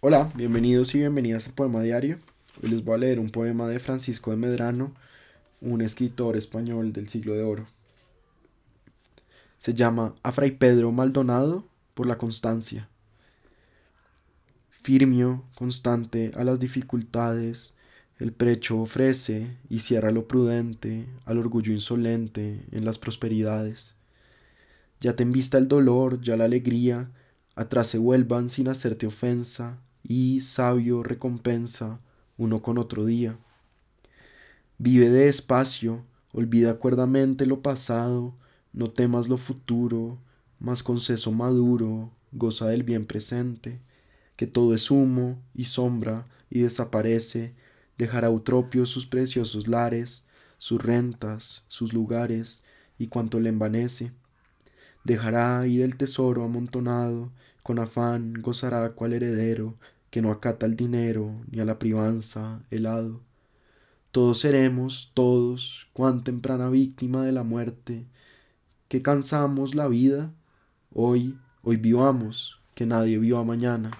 Hola, bienvenidos y bienvenidas a Poema Diario. Hoy les voy a leer un poema de Francisco de Medrano, un escritor español del siglo de oro. Se llama A Fray Pedro Maldonado por la constancia. Firmio, constante a las dificultades, el precho ofrece y cierra lo prudente al orgullo insolente en las prosperidades. Ya te envista el dolor, ya la alegría, atrás se vuelvan sin hacerte ofensa, y, sabio, recompensa uno con otro día. Vive de espacio, olvida cuerdamente lo pasado, no temas lo futuro, mas con seso maduro, goza del bien presente, que todo es humo y sombra y desaparece, dejará Eutropio sus preciosos lares, sus rentas, sus lugares y cuanto le envanece. Dejará ahí del tesoro amontonado, con afán gozará cual heredero que no acata el dinero ni a la privanza helado. Todos seremos, todos, cuán temprana víctima de la muerte, que cansamos la vida, hoy, hoy vivamos, que nadie vio a mañana.